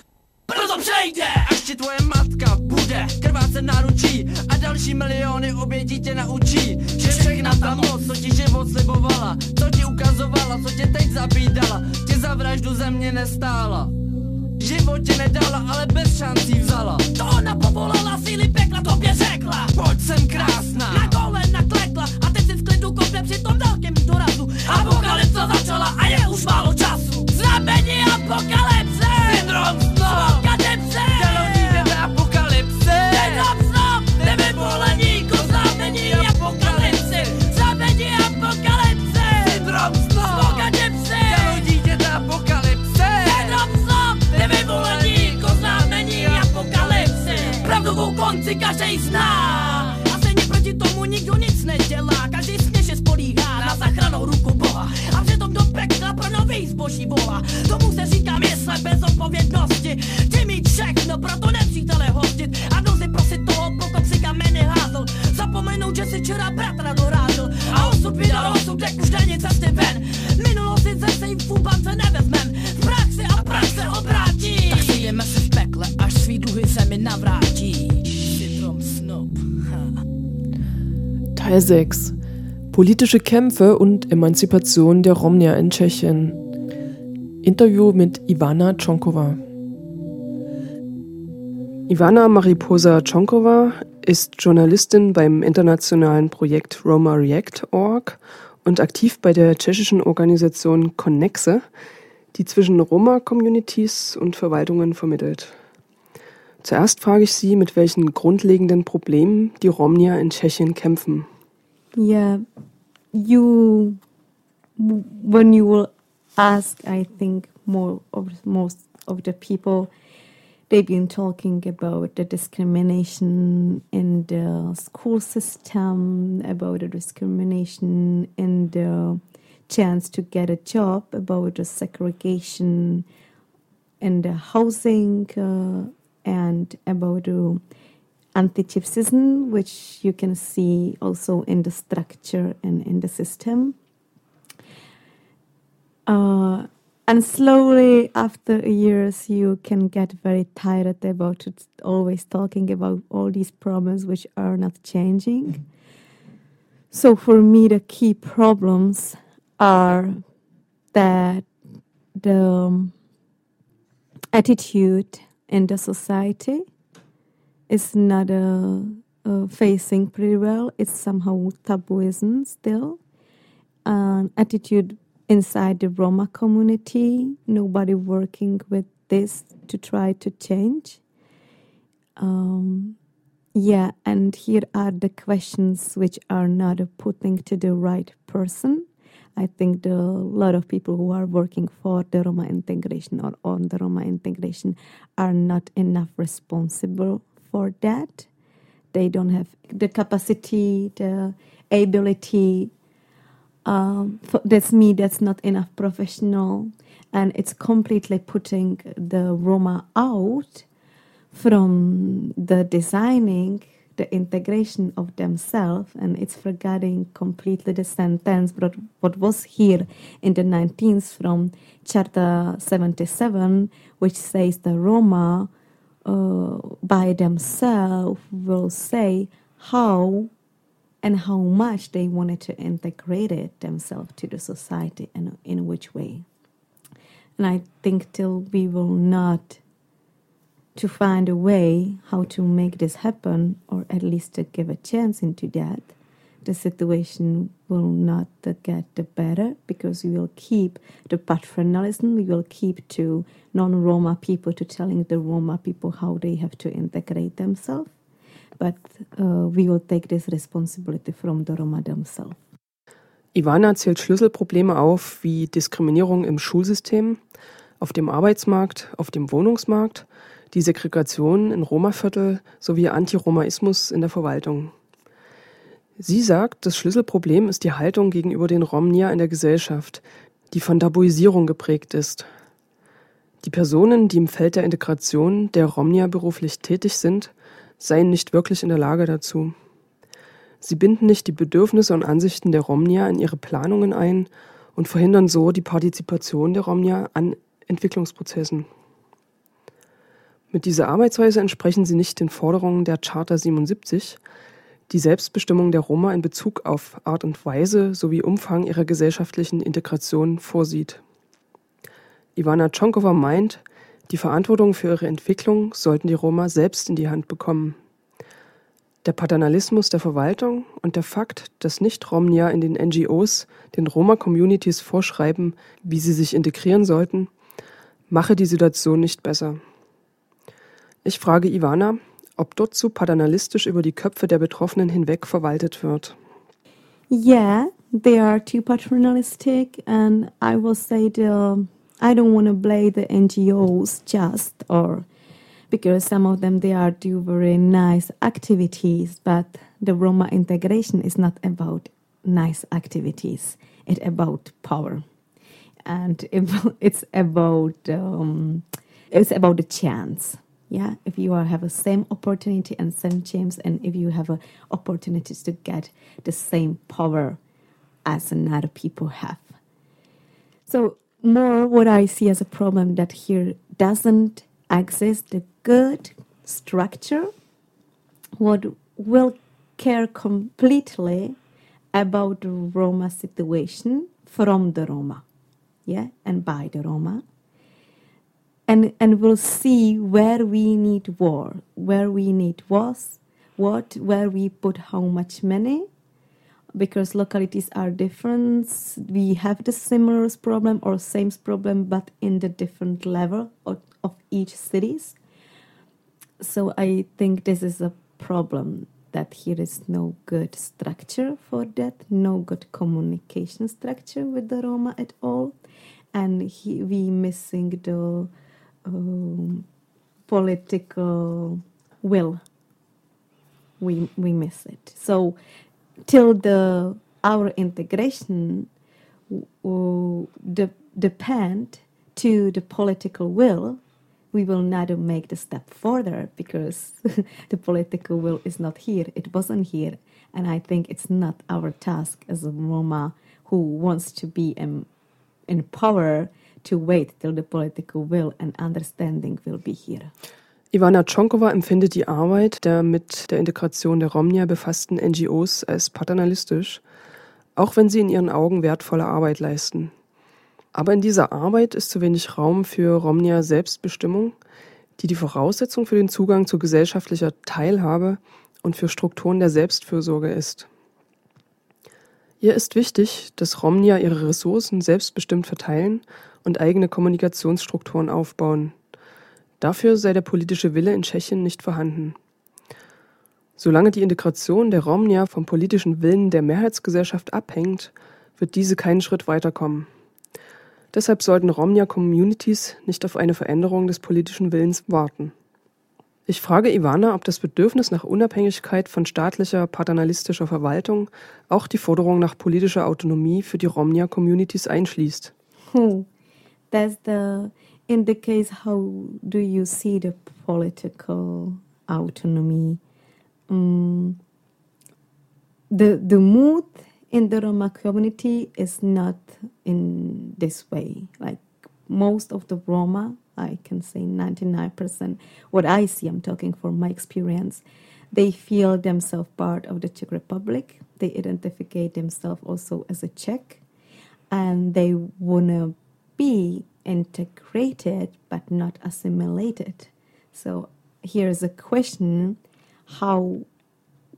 Proto přejde! Až ti tvoje matka bude krvácet náručí a další miliony obětí tě naučí, že všechna ta moc, co ti život slibovala, co ti ukazovala, co tě teď zabídala, tě za vraždu země nestála. Život ti nedala, ale bez šancí vzala. To ona povolala, síly pekla tobě řekla. Pojď sem krásná. Na kolena klekla a teď si v klidu kope při tom velkém dorazu. Apokalypsa začala a je už málo času. Znamení apokalypse. Syndrom snu. Si každý zná. A stejně proti tomu nikdo nic nedělá, každý směše spolíhá na zachranou ruku Boha. A přitom do pekla pro nový zboží volá. Tomu se říká mysle bez odpovědnosti. Chci mít všechno, proto nepřítele hostit. Teil 6. Politische Kämpfe und Emanzipation der Romnia in Tschechien. Interview mit Ivana Tchonkova. Ivana Mariposa Tchonkova ist Journalistin beim internationalen Projekt Roma React Org und aktiv bei der tschechischen Organisation Connexe, die zwischen Roma-Communities und Verwaltungen vermittelt. Zuerst frage ich Sie, mit welchen grundlegenden Problemen die Romnia in Tschechien kämpfen. Yeah, you when you will ask, I think more of most of the people they've been talking about the discrimination in the school system, about the discrimination in the chance to get a job, about the segregation in the housing, uh, and about the anti-gypsyism, which you can see also in the structure and in the system. Uh, and slowly, after years, you can get very tired about it, always talking about all these problems which are not changing. So, for me, the key problems are that the um, attitude in the society is not facing pretty well. It's somehow tabooism still. Attitude inside the Roma community, nobody working with this to try to change. Um, yeah, and here are the questions which are not putting to the right person. I think the, lot of people who are working for the Roma integration or on the Roma integration are not enough responsible for that. They don't have the capacity, the ability. Um, that's me. That's not enough professional, and it's completely putting the Roma out from the designing the integration of themselves and it's forgetting completely the sentence but what was here in the 19th from charter 77 which says the roma uh, by themselves will say how and how much they wanted to integrate it themselves to the society and in which way. And i think till we will not to find a way how to make this happen or at least to give a chance into that the situation will not get better because we will keep the paternalism we will keep to non-roma people to telling the roma people how they have to integrate themselves but uh, we will take this responsibility from the roma themselves Ivana zählt Schlüsselprobleme auf wie Diskriminierung im Schulsystem, auf dem Arbeitsmarkt, auf dem Wohnungsmarkt die Segregation in Roma-Viertel sowie Antiromaismus in der Verwaltung. Sie sagt, das Schlüsselproblem ist die Haltung gegenüber den Romnia in der Gesellschaft, die von Tabuisierung geprägt ist. Die Personen, die im Feld der Integration der Romnia beruflich tätig sind, seien nicht wirklich in der Lage dazu. Sie binden nicht die Bedürfnisse und Ansichten der Romnia in ihre Planungen ein und verhindern so die Partizipation der Romnia an Entwicklungsprozessen. Mit dieser Arbeitsweise entsprechen sie nicht den Forderungen der Charta 77, die Selbstbestimmung der Roma in Bezug auf Art und Weise sowie Umfang ihrer gesellschaftlichen Integration vorsieht. Ivana Tschonkova meint, die Verantwortung für ihre Entwicklung sollten die Roma selbst in die Hand bekommen. Der Paternalismus der Verwaltung und der Fakt, dass Nicht-Romnia in den NGOs den Roma-Communities vorschreiben, wie sie sich integrieren sollten, mache die Situation nicht besser. Ich frage Ivana, ob dort so paternalistisch über die Köpfe der Betroffenen hinweg verwaltet wird. Yeah, they are too paternalistic, and I will say the I don't want to blame the NGOs just or because some of them they are do very nice activities but the roma integration is not about nice activities. It's about power. And (laughs) it's about um, it's about the chance yeah if you are, have the same opportunity and same chance and if you have a opportunity to get the same power as another people have. So more what i see as a problem that here doesn't exist the good structure what will care completely about the roma situation from the roma. Yeah and by the roma and and we'll see where we need war where we need was what where we put how much money because localities are different. We have the similar problem or same problem but in the different level of, of each cities. So i think this is a problem that here is no good structure for that no good communication structure with the roma at all. And he, we missing the um, political will. We we miss it. So till the our integration uh, de- depend to the political will we will not make the step further because (laughs) the political will is not here. It wasn't here. And i think it's not our task as a roma who wants to be in, in power to wait till the political will and understanding will be here. Ivana Tschonkova empfindet die Arbeit der mit der Integration der Romnia befassten NGOs als paternalistisch, auch wenn sie in ihren Augen wertvolle Arbeit leisten. Aber in dieser Arbeit ist zu wenig Raum für Romnia Selbstbestimmung, die die Voraussetzung für den Zugang zu gesellschaftlicher Teilhabe und für Strukturen der Selbstfürsorge ist. Ihr ist wichtig, dass Romnia ihre Ressourcen selbstbestimmt verteilen und eigene Kommunikationsstrukturen aufbauen. Dafür sei der politische Wille in Tschechien nicht vorhanden. Solange die Integration der Romnia vom politischen Willen der Mehrheitsgesellschaft abhängt, wird diese keinen Schritt weiterkommen. Deshalb sollten Romnia-Communities nicht auf eine Veränderung des politischen Willens warten. Ich frage Ivana, ob das Bedürfnis nach Unabhängigkeit von staatlicher, paternalistischer Verwaltung auch die Forderung nach politischer Autonomie für die Romnia-Communities einschließt. Hm. That's the in the case how do you see the political autonomy? Um, the the mood in the roma community is not in this way. Like most of the roma i can say 99% what i see i'm talking from my experience they feel themselves part of the czech republic. They identify themselves also as a czech. And they want to be integrated but not assimilated. So here's a question how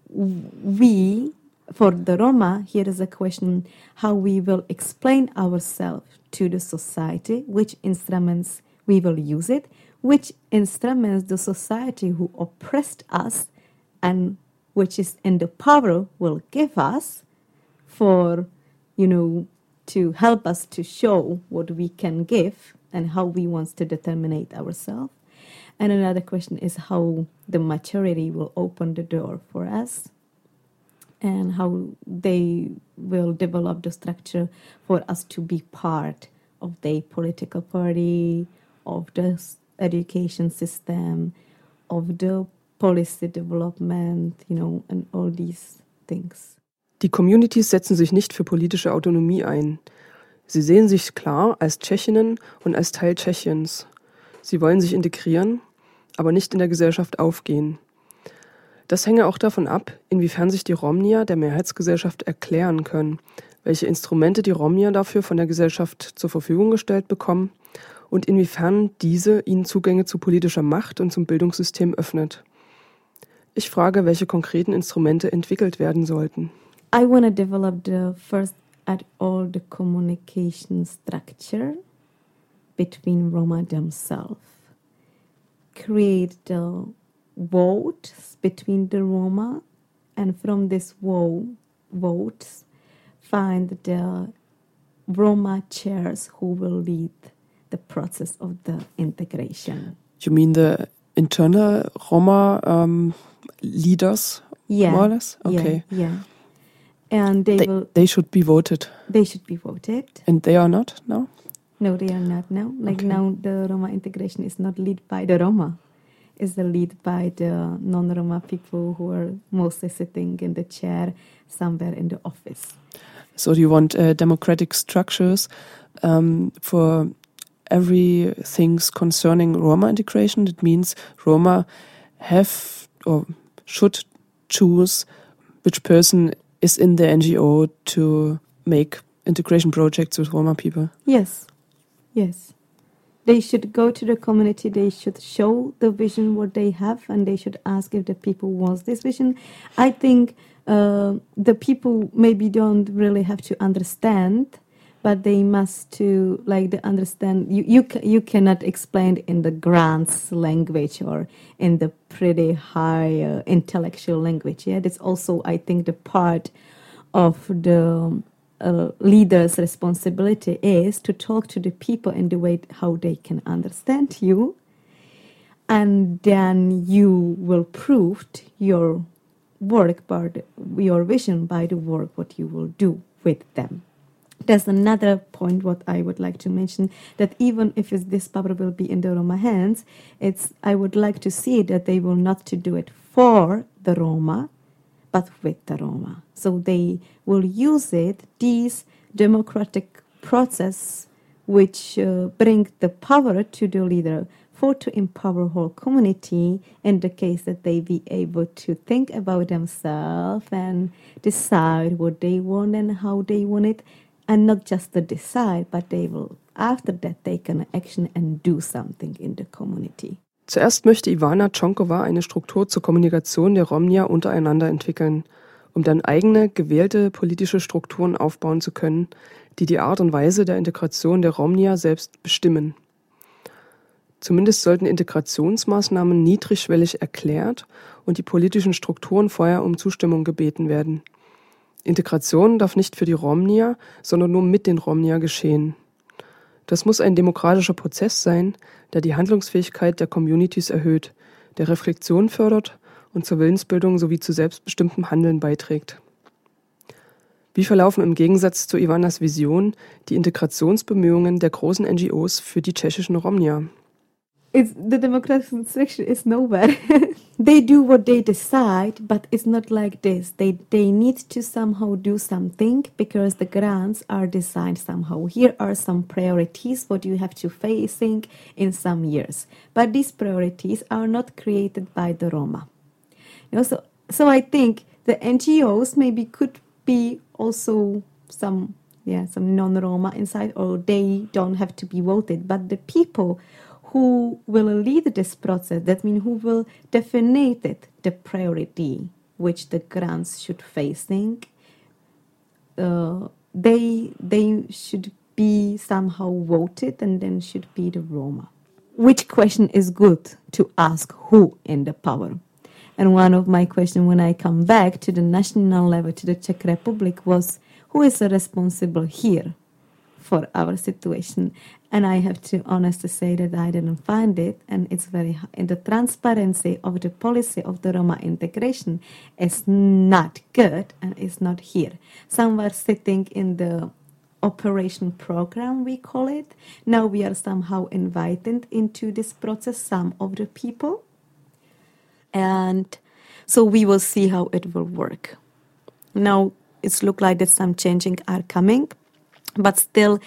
we, for the Roma, here is a question how we will explain ourselves to the society, which instruments we will use it, which instruments the society who oppressed us and which is in the power will give us for, you know, to help us to show what we can give and how we want to determine ourselves. And another question is how the maturity will open the door for us and how they will develop the structure for us to be part of the political party, of the education system, of the policy development, you know, and all these things. Die Communities setzen sich nicht für politische Autonomie ein. Sie sehen sich klar als Tschechinnen und als Teil Tschechiens. Sie wollen sich integrieren, aber nicht in der Gesellschaft aufgehen. Das hänge auch davon ab, inwiefern sich die Romnier der Mehrheitsgesellschaft erklären können, welche Instrumente die Romnier dafür von der Gesellschaft zur Verfügung gestellt bekommen und inwiefern diese ihnen Zugänge zu politischer Macht und zum Bildungssystem öffnet. Ich frage, welche konkreten Instrumente entwickelt werden sollten. I want to develop the first at all the communication structure between Roma themselves. Create the votes between the Roma, and from this vote, votes, find the Roma chairs who will lead the process of the integration. You mean the internal Roma um, leaders, yeah, more or less? Okay. Yeah, yeah. And they, They, will. they should be voted. They should be voted. And they are not now? No, they are not now. Like Okay. now, the Roma integration is not led by the Roma. It's the lead by the non-Roma people who are mostly sitting in the chair somewhere in the office. So do you want uh, democratic structures um, for every things concerning Roma integration? That means Roma have or should choose which person is in the NGO to make integration projects with Roma people. Yes, yes. They should go to the community. They should show the vision what they have, and they should ask if the people want this vision. I think uh, the people maybe don't really have to understand, but they must to like the understand. You you you cannot explain in the grants language or in the pretty high uh, intellectual language. Yeah, that's also I think the part of the uh, leader's responsibility is to talk to the people in the way how they can understand you and then you will prove your work by the, your vision by the work what you will do with them there's another point what i would like to mention that even if this power will be in the roma hands it's i would like to see that they will not to do it for the roma but with the Roma. So they will use it, these democratic process which uh, bring the power to the leader for to empower whole community in the case that they be able to think about themselves and decide what they want and how they want it and not just to decide but they will after that take an action and do something in the community Zuerst möchte Ivana Chonkova eine Struktur zur Kommunikation der Romnia untereinander entwickeln, um dann eigene, gewählte politische Strukturen aufbauen zu können, die die Art und Weise der Integration der Romnia selbst bestimmen. Zumindest sollten Integrationsmaßnahmen niedrigschwellig erklärt und die politischen Strukturen vorher um Zustimmung gebeten werden. Integration darf nicht für die Romnia, sondern nur mit den Romnia geschehen. Das muss ein demokratischer Prozess sein, der die Handlungsfähigkeit der Communities erhöht, der Reflexion fördert und zur Willensbildung sowie zu selbstbestimmtem Handeln beiträgt. Wie verlaufen im Gegensatz zu Ivanas Vision die Integrationsbemühungen der großen NGOs für die tschechischen Romnia? It's the democratic section is nowhere. (laughs) they do what they decide, but it's not like this. They they need to somehow do something because the grants are designed somehow. Here are some priorities what you have to facing in some years, but these priorities are not created by the Roma. You know, so so I think the NGOs maybe could be also some yeah some non-Roma inside, or they don't have to be voted, but the people who will lead this process, that means who will define it, the priority which the grants should facing, uh, they they should be somehow voted and then should be the Roma. Which question is good to ask who in the power? And one of my questions when I come back to the national level, to the Czech Republic, was who is responsible here for our situation? And I have to honestly say that I didn't find it, and it's very in the transparency of the policy of the Roma integration is not good and is not here. Some were sitting in the operation program we call it now we are somehow invited into this process some of the people and so we will see how it will work now it's look like that some changing are coming but still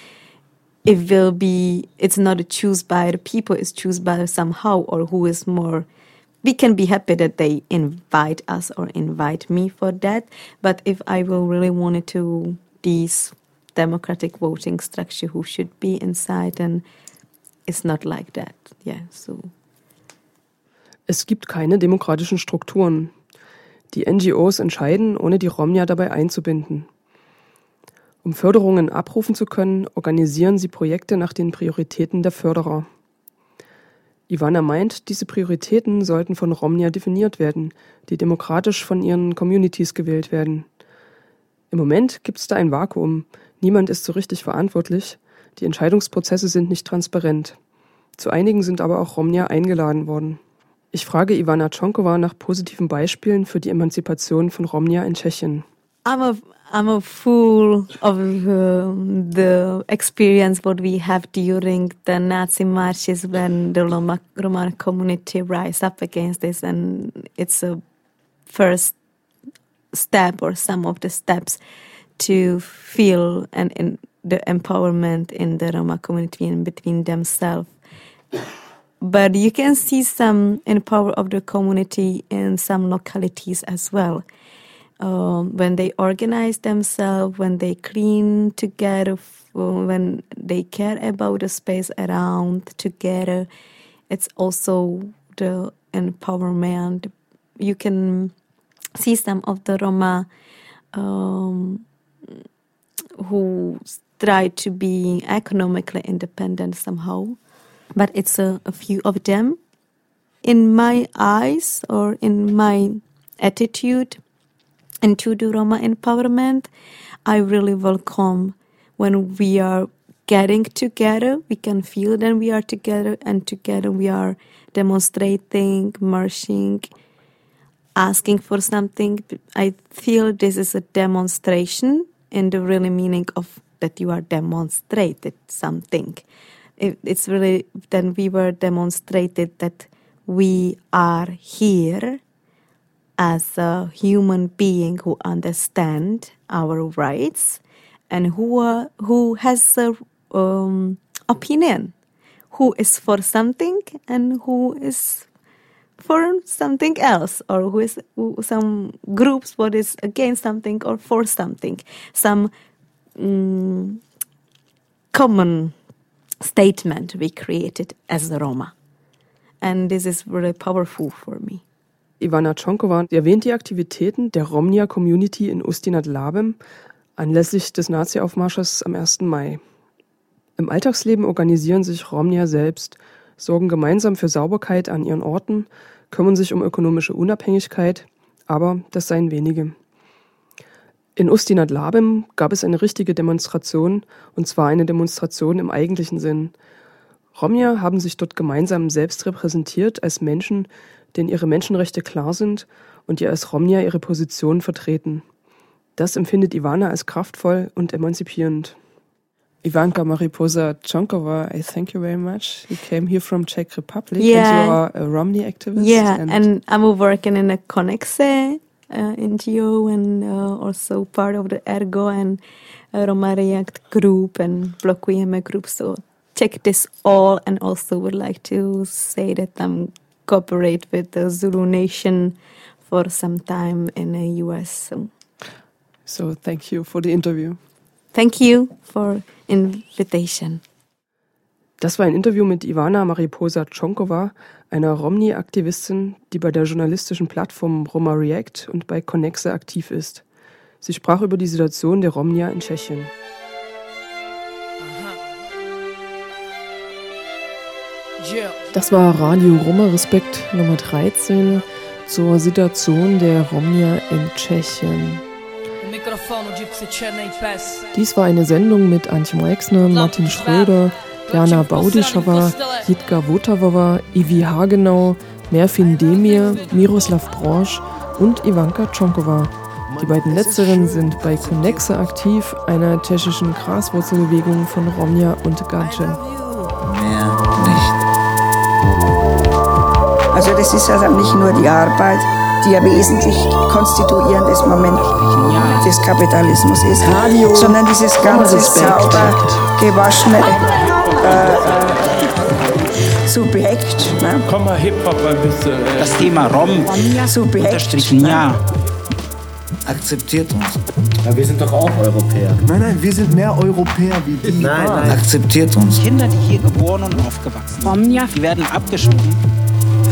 it will be it's not choose by the people it's choose by somehow or who is more we can be happy that they invite us or invite me for that but if i will really want it to these democratic voting structure who should be inside and it's not like that yeah so Es gibt keine demokratischen Strukturen. Die NGOs entscheiden, ohne die Romnia dabei einzubinden. Um Förderungen abrufen zu können, organisieren sie Projekte nach den Prioritäten der Förderer. Ivana meint, diese Prioritäten sollten von Romnia definiert werden, die demokratisch von ihren Communities gewählt werden. Im Moment gibt es da ein Vakuum. Niemand ist so richtig verantwortlich. Die Entscheidungsprozesse sind nicht transparent. Zu einigen sind aber auch Romnia eingeladen worden. Ich frage Ivana Tschonkowa nach positiven Beispielen für die Emanzipation von Romnia in Tschechien. I'm I'm a fool of uh, the experience what we have during the Nazi marches when the Roma, Roma community rise up against this, and it's a first step or some of the steps to feel and in the empowerment in the Roma community and between themselves. But you can see some empower of the community in some localities as well. Um, when they organize themselves, when they clean together, when they care about the space around together, it's also the empowerment. You can see some of the Roma um, who try to be economically independent somehow, but it's a, a few of them. In my eyes or in my attitude into the Roma empowerment, I really welcome when we are getting together, we can feel that we are together, and together we are demonstrating, marching, asking for something. I feel this is a demonstration in the really meaning of that you are demonstrated something. It, it's really then we were demonstrated that we are here as a human being who understand our rights and who are, who has a um, opinion, who is for something and who is for something else, or who is who, some groups what is against something or for something, some um, common statement we created as the Roma, and this is really powerful for me. Ivana Tschonkowa erwähnt die Aktivitäten der Romnia Community in Ustinat Labem anlässlich des Nazi-Aufmarsches am 1. Mai. Im Alltagsleben organisieren sich Romnia selbst, sorgen gemeinsam für Sauberkeit an ihren Orten, kümmern sich um ökonomische Unabhängigkeit, aber das seien wenige. In Ustinat Labem gab es eine richtige Demonstration, und zwar eine Demonstration im eigentlichen Sinn. Romja haben sich dort gemeinsam selbst repräsentiert als Menschen, denen ihre Menschenrechte klar sind und die als Romnia ihre Position vertreten. Das empfindet Ivana als kraftvoll und emanzipierend. Ivanka Mariposa Chonkova, I thank you very much. You came here from Czech Republic Yeah. and you are a Romney activist. Yeah, and, I'm working in a Conexe uh, NGO and uh, also part of the Ergo and uh, Roma React group and Blokujeme group. So check this all and also would like to say that I'm cooperate with the Zulu Nation for some time in the US. So thank you for the interview. thank you for invitation. Das war ein Interview mit Ivana Mariposa Chonkova, einer Romney-Aktivistin, die bei der journalistischen Plattform Roma React und bei Connexe aktiv ist. Sie sprach über die Situation der Romnia in Tschechien. Das war Radio Roma Respekt Nummer 13 zur Situation der Romnia in Tschechien. Dies war eine Sendung mit Antje Meixner, Martin Schröder, Jana Baudischowa, Jitka Votavova, Ivi Hagenau, Merfin Demir, Miroslav Brosch und Ivanka Tschonkowa. Die beiden letzteren sind bei Connexe aktiv, einer tschechischen Graswurzelbewegung von Romja und Gadje. Also das ist also nicht nur die Arbeit, die ja wesentlich konstituierendes Moment des Kapitalismus ist, sondern dieses ganze sauber gewaschene äh, äh, Subjekt. Ne? Komm mal Hip-Hop ein bisschen. Äh. Das Thema Rom Subjekt. unterstrichen ja. Akzeptiert uns. Ja, wir sind doch auch Europäer. Nein, nein, wir sind mehr Europäer wie die. Nein, nein. Akzeptiert uns. Kinder, die hier geboren und aufgewachsen sind, die werden abgeschoben.